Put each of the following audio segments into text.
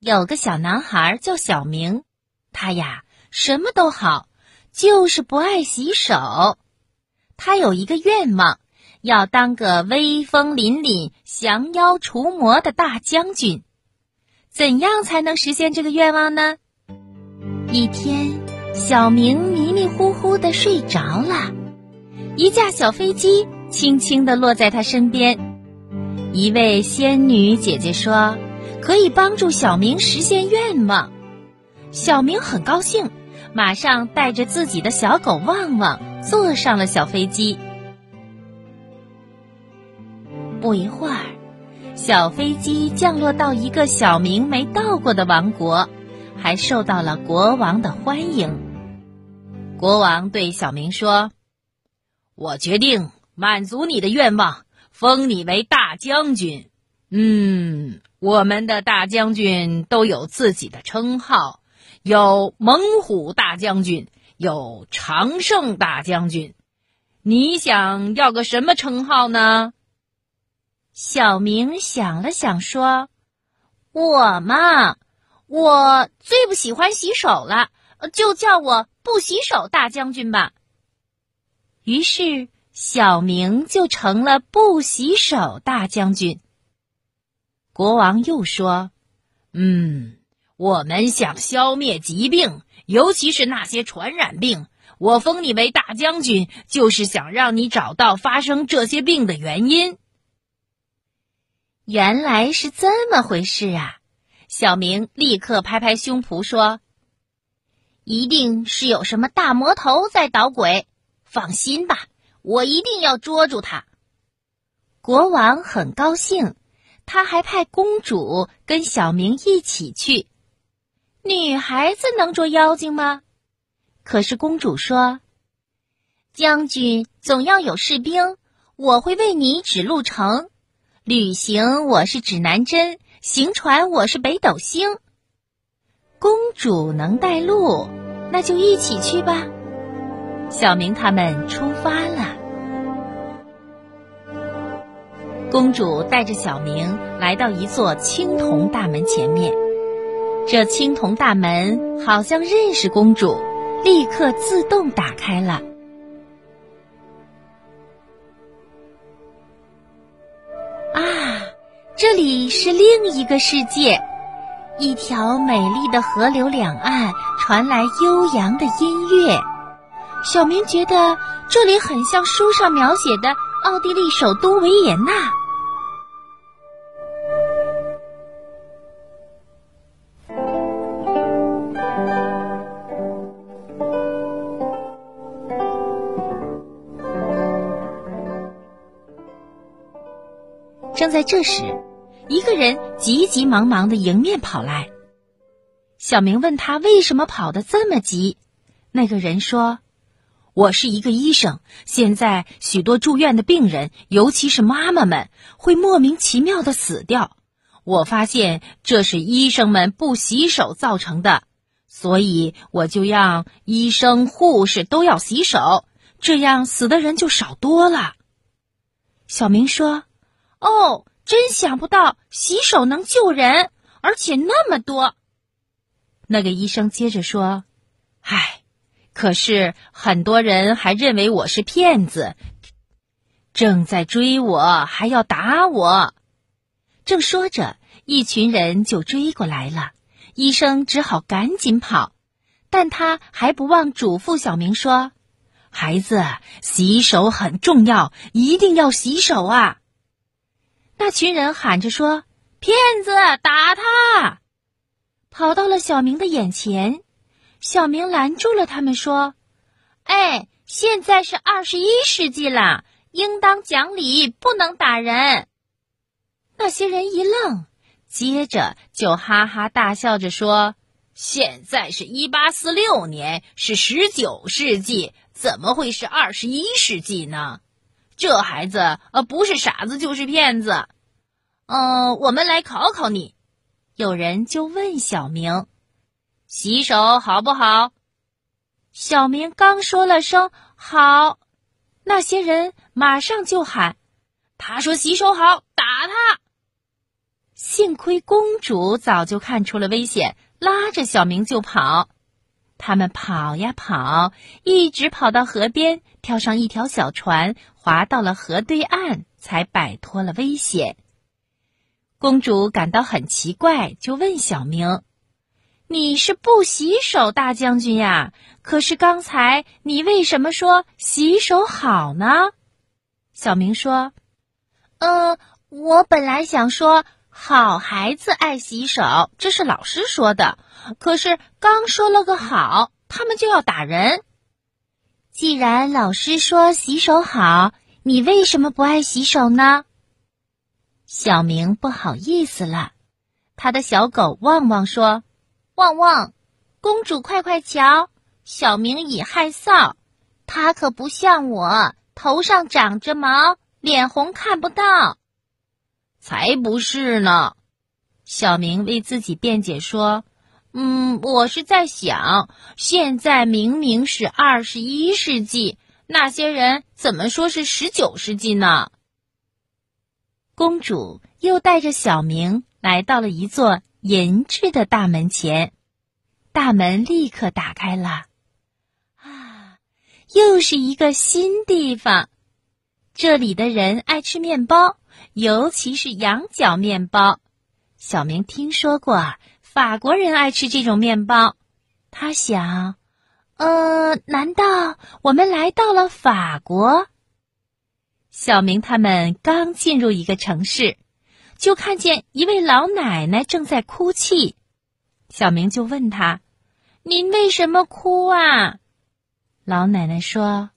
有个小男孩叫小明，他呀什么都好，就是不爱洗手。他有一个愿望，要当个威风凛凛、降妖除魔的大将军。怎样才能实现这个愿望呢？一天，小明迷迷糊糊的睡着了，一架小飞机轻轻的落在他身边。一位仙女姐姐说。可以帮助小明实现愿望，小明很高兴，马上带着自己的小狗旺旺坐上了小飞机。不一会儿，小飞机降落到一个小明没到过的王国，还受到了国王的欢迎。国王对小明说：“我决定满足你的愿望，封你为大将军。”嗯。我们的大将军都有自己的称号，有猛虎大将军，有长胜大将军。你想要个什么称号呢？小明想了想说：“我嘛，我最不喜欢洗手了，就叫我不洗手大将军吧。”于是，小明就成了不洗手大将军。国王又说：“嗯，我们想消灭疾病，尤其是那些传染病。我封你为大将军，就是想让你找到发生这些病的原因。”原来是这么回事啊！小明立刻拍拍胸脯说：“一定是有什么大魔头在捣鬼。放心吧，我一定要捉住他。”国王很高兴。他还派公主跟小明一起去。女孩子能捉妖精吗？可是公主说：“将军总要有士兵，我会为你指路程。旅行我是指南针，行船我是北斗星。公主能带路，那就一起去吧。”小明他们出发了。公主带着小明来到一座青铜大门前面，这青铜大门好像认识公主，立刻自动打开了。啊，这里是另一个世界，一条美丽的河流两岸传来悠扬的音乐。小明觉得这里很像书上描写的奥地利首都维也纳。正在这时，一个人急急忙忙的迎面跑来。小明问他为什么跑得这么急，那个人说：“我是一个医生，现在许多住院的病人，尤其是妈妈们，会莫名其妙的死掉。我发现这是医生们不洗手造成的，所以我就让医生、护士都要洗手，这样死的人就少多了。”小明说。哦，真想不到洗手能救人，而且那么多。那个医生接着说：“唉，可是很多人还认为我是骗子，正在追我，还要打我。”正说着，一群人就追过来了。医生只好赶紧跑，但他还不忘嘱咐小明说：“孩子，洗手很重要，一定要洗手啊！”那群人喊着说：“骗子，打他！”跑到了小明的眼前，小明拦住了他们，说：“哎，现在是二十一世纪了，应当讲理，不能打人。”那些人一愣，接着就哈哈大笑着说：“现在是一八四六年，是十九世纪，怎么会是二十一世纪呢？”这孩子呃，不是傻子就是骗子。嗯，我们来考考你。有人就问小明：“洗手好不好？”小明刚说了声“好”，那些人马上就喊：“他说洗手好，打他！”幸亏公主早就看出了危险，拉着小明就跑。他们跑呀跑，一直跑到河边，跳上一条小船，划到了河对岸，才摆脱了危险。公主感到很奇怪，就问小明：“你是不洗手大将军呀？可是刚才你为什么说洗手好呢？”小明说：“呃，我本来想说。”好孩子爱洗手，这是老师说的。可是刚说了个好，他们就要打人。既然老师说洗手好，你为什么不爱洗手呢？小明不好意思了。他的小狗旺旺说：“旺旺，公主快快瞧，小明已害臊。他可不像我，头上长着毛，脸红看不到。”才不是呢！小明为自己辩解说：“嗯，我是在想，现在明明是二十一世纪，那些人怎么说是十九世纪呢？”公主又带着小明来到了一座银质的大门前，大门立刻打开了。啊，又是一个新地方，这里的人爱吃面包。尤其是羊角面包，小明听说过法国人爱吃这种面包。他想，呃，难道我们来到了法国？小明他们刚进入一个城市，就看见一位老奶奶正在哭泣。小明就问他：“您为什么哭啊？”老奶奶说：“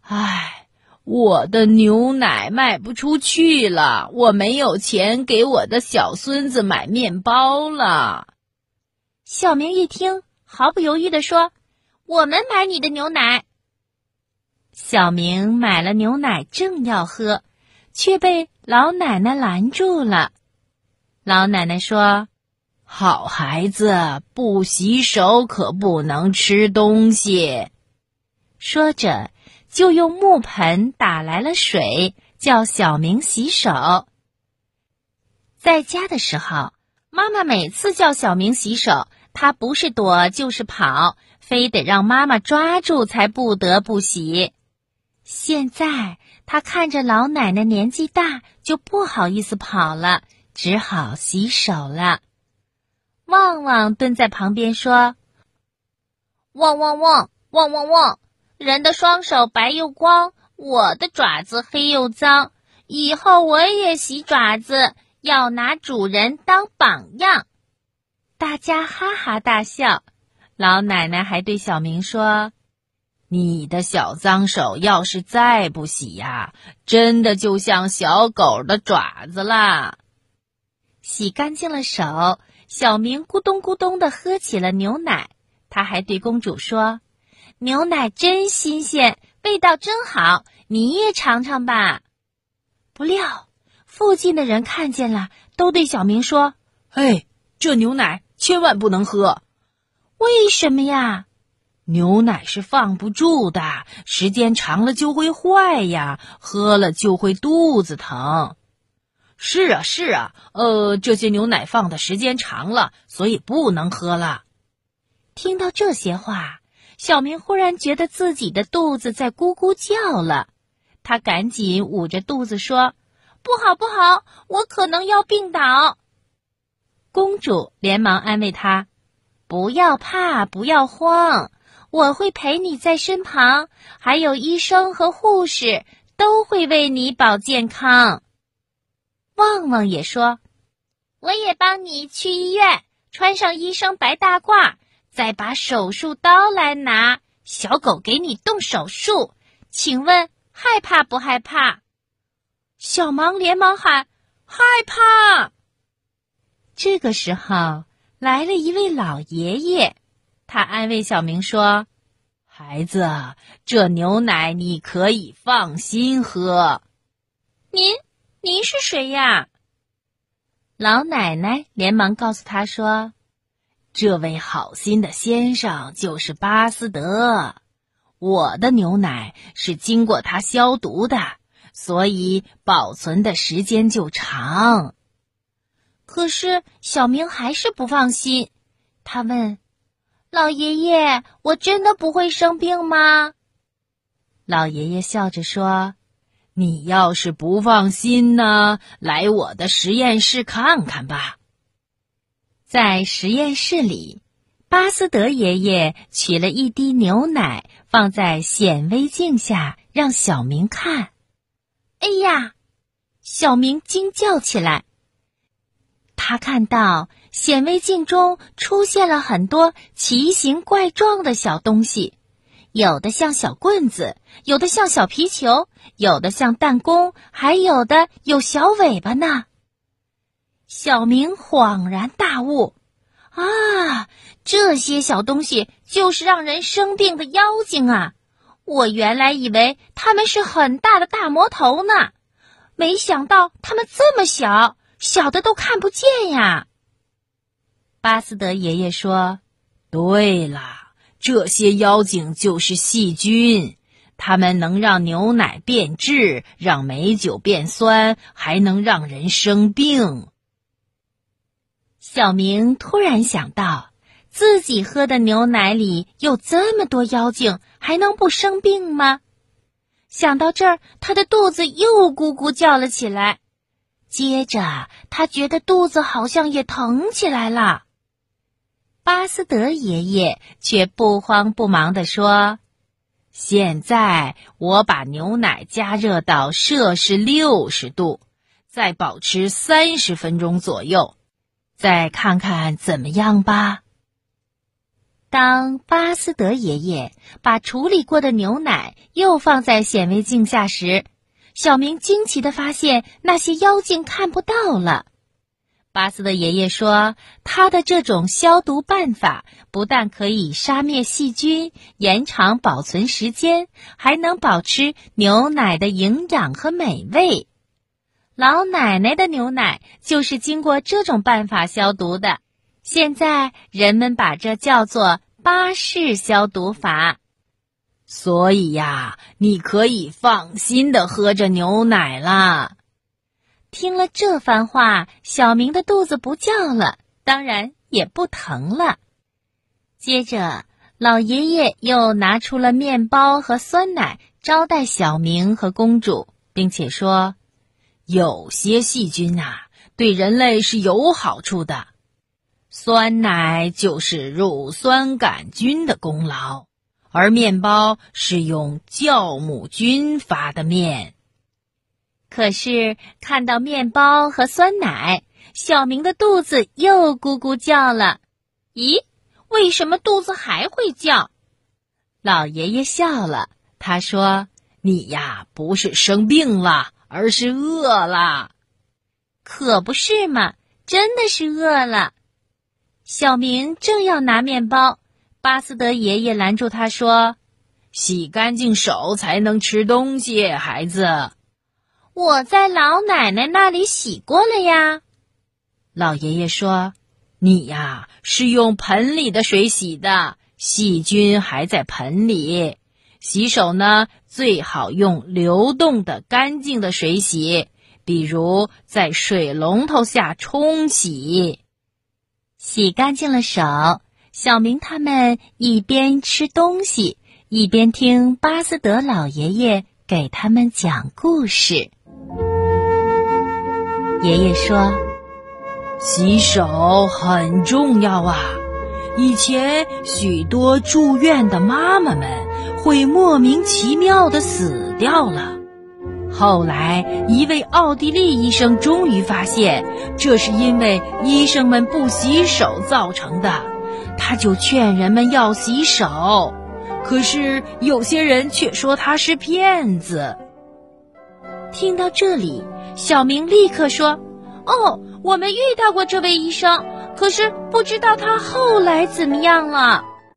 唉。”我的牛奶卖不出去了，我没有钱给我的小孙子买面包了。小明一听，毫不犹豫地说：“我们买你的牛奶。”小明买了牛奶，正要喝，却被老奶奶拦住了。老奶奶说：“好孩子，不洗手可不能吃东西。”说着。就用木盆打来了水，叫小明洗手。在家的时候，妈妈每次叫小明洗手，他不是躲就是跑，非得让妈妈抓住才不得不洗。现在他看着老奶奶年纪大，就不好意思跑了，只好洗手了。旺旺蹲在旁边说：“旺旺旺旺旺旺。”人的双手白又光，我的爪子黑又脏。以后我也洗爪子，要拿主人当榜样。大家哈哈大笑。老奶奶还对小明说：“你的小脏手要是再不洗呀，真的就像小狗的爪子啦。”洗干净了手，小明咕咚咕咚的喝起了牛奶。他还对公主说。牛奶真新鲜，味道真好，你也尝尝吧。不料，附近的人看见了，都对小明说：“哎，这牛奶千万不能喝。为什么呀？牛奶是放不住的，时间长了就会坏呀，喝了就会肚子疼。是啊，是啊，呃，这些牛奶放的时间长了，所以不能喝了。”听到这些话。小明忽然觉得自己的肚子在咕咕叫了，他赶紧捂着肚子说：“不好，不好，我可能要病倒。”公主连忙安慰他：“不要怕，不要慌，我会陪你在身旁，还有医生和护士都会为你保健康。”旺旺也说：“我也帮你去医院，穿上医生白大褂。”再把手术刀来拿，小狗给你动手术，请问害怕不害怕？小芒连忙喊：“害怕！”这个时候来了一位老爷爷，他安慰小明说：“孩子，这牛奶你可以放心喝。”您，您是谁呀？老奶奶连忙告诉他说。这位好心的先生就是巴斯德，我的牛奶是经过他消毒的，所以保存的时间就长。可是小明还是不放心，他问：“老爷爷，我真的不会生病吗？”老爷爷笑着说：“你要是不放心呢，来我的实验室看看吧。”在实验室里，巴斯德爷爷取了一滴牛奶，放在显微镜下，让小明看。哎呀！小明惊叫起来。他看到显微镜中出现了很多奇形怪状的小东西，有的像小棍子，有的像小皮球，有的像弹弓，还有的有小尾巴呢。小明恍然大悟：“啊，这些小东西就是让人生病的妖精啊！我原来以为他们是很大的大魔头呢，没想到他们这么小，小的都看不见呀。”巴斯德爷爷说：“对了，这些妖精就是细菌。”它们能让牛奶变质，让美酒变酸，还能让人生病。小明突然想到，自己喝的牛奶里有这么多妖精，还能不生病吗？想到这儿，他的肚子又咕咕叫了起来。接着，他觉得肚子好像也疼起来了。巴斯德爷爷却不慌不忙地说：“现在我把牛奶加热到摄氏六十度，再保持三十分钟左右。”再看看怎么样吧。当巴斯德爷爷把处理过的牛奶又放在显微镜下时，小明惊奇的发现那些妖精看不到了。巴斯德爷爷说，他的这种消毒办法不但可以杀灭细菌、延长保存时间，还能保持牛奶的营养和美味。老奶奶的牛奶就是经过这种办法消毒的。现在人们把这叫做巴氏消毒法。所以呀，你可以放心的喝着牛奶啦。听了这番话，小明的肚子不叫了，当然也不疼了。接着，老爷爷又拿出了面包和酸奶招待小明和公主，并且说。有些细菌啊，对人类是有好处的。酸奶就是乳酸杆菌的功劳，而面包是用酵母菌发的面。可是看到面包和酸奶，小明的肚子又咕咕叫了。咦，为什么肚子还会叫？老爷爷笑了，他说：“你呀，不是生病了。”而是饿了，可不是嘛！真的是饿了。小明正要拿面包，巴斯德爷爷拦住他说：“洗干净手才能吃东西，孩子。”我在老奶奶那里洗过了呀。老爷爷说：“你呀，是用盆里的水洗的，细菌还在盆里。”洗手呢，最好用流动的、干净的水洗，比如在水龙头下冲洗。洗干净了手，小明他们一边吃东西，一边听巴斯德老爷爷给他们讲故事。爷爷说：“洗手很重要啊，以前许多住院的妈妈们。”会莫名其妙的死掉了。后来，一位奥地利医生终于发现，这是因为医生们不洗手造成的。他就劝人们要洗手，可是有些人却说他是骗子。听到这里，小明立刻说：“哦，我们遇到过这位医生，可是不知道他后来怎么样了。”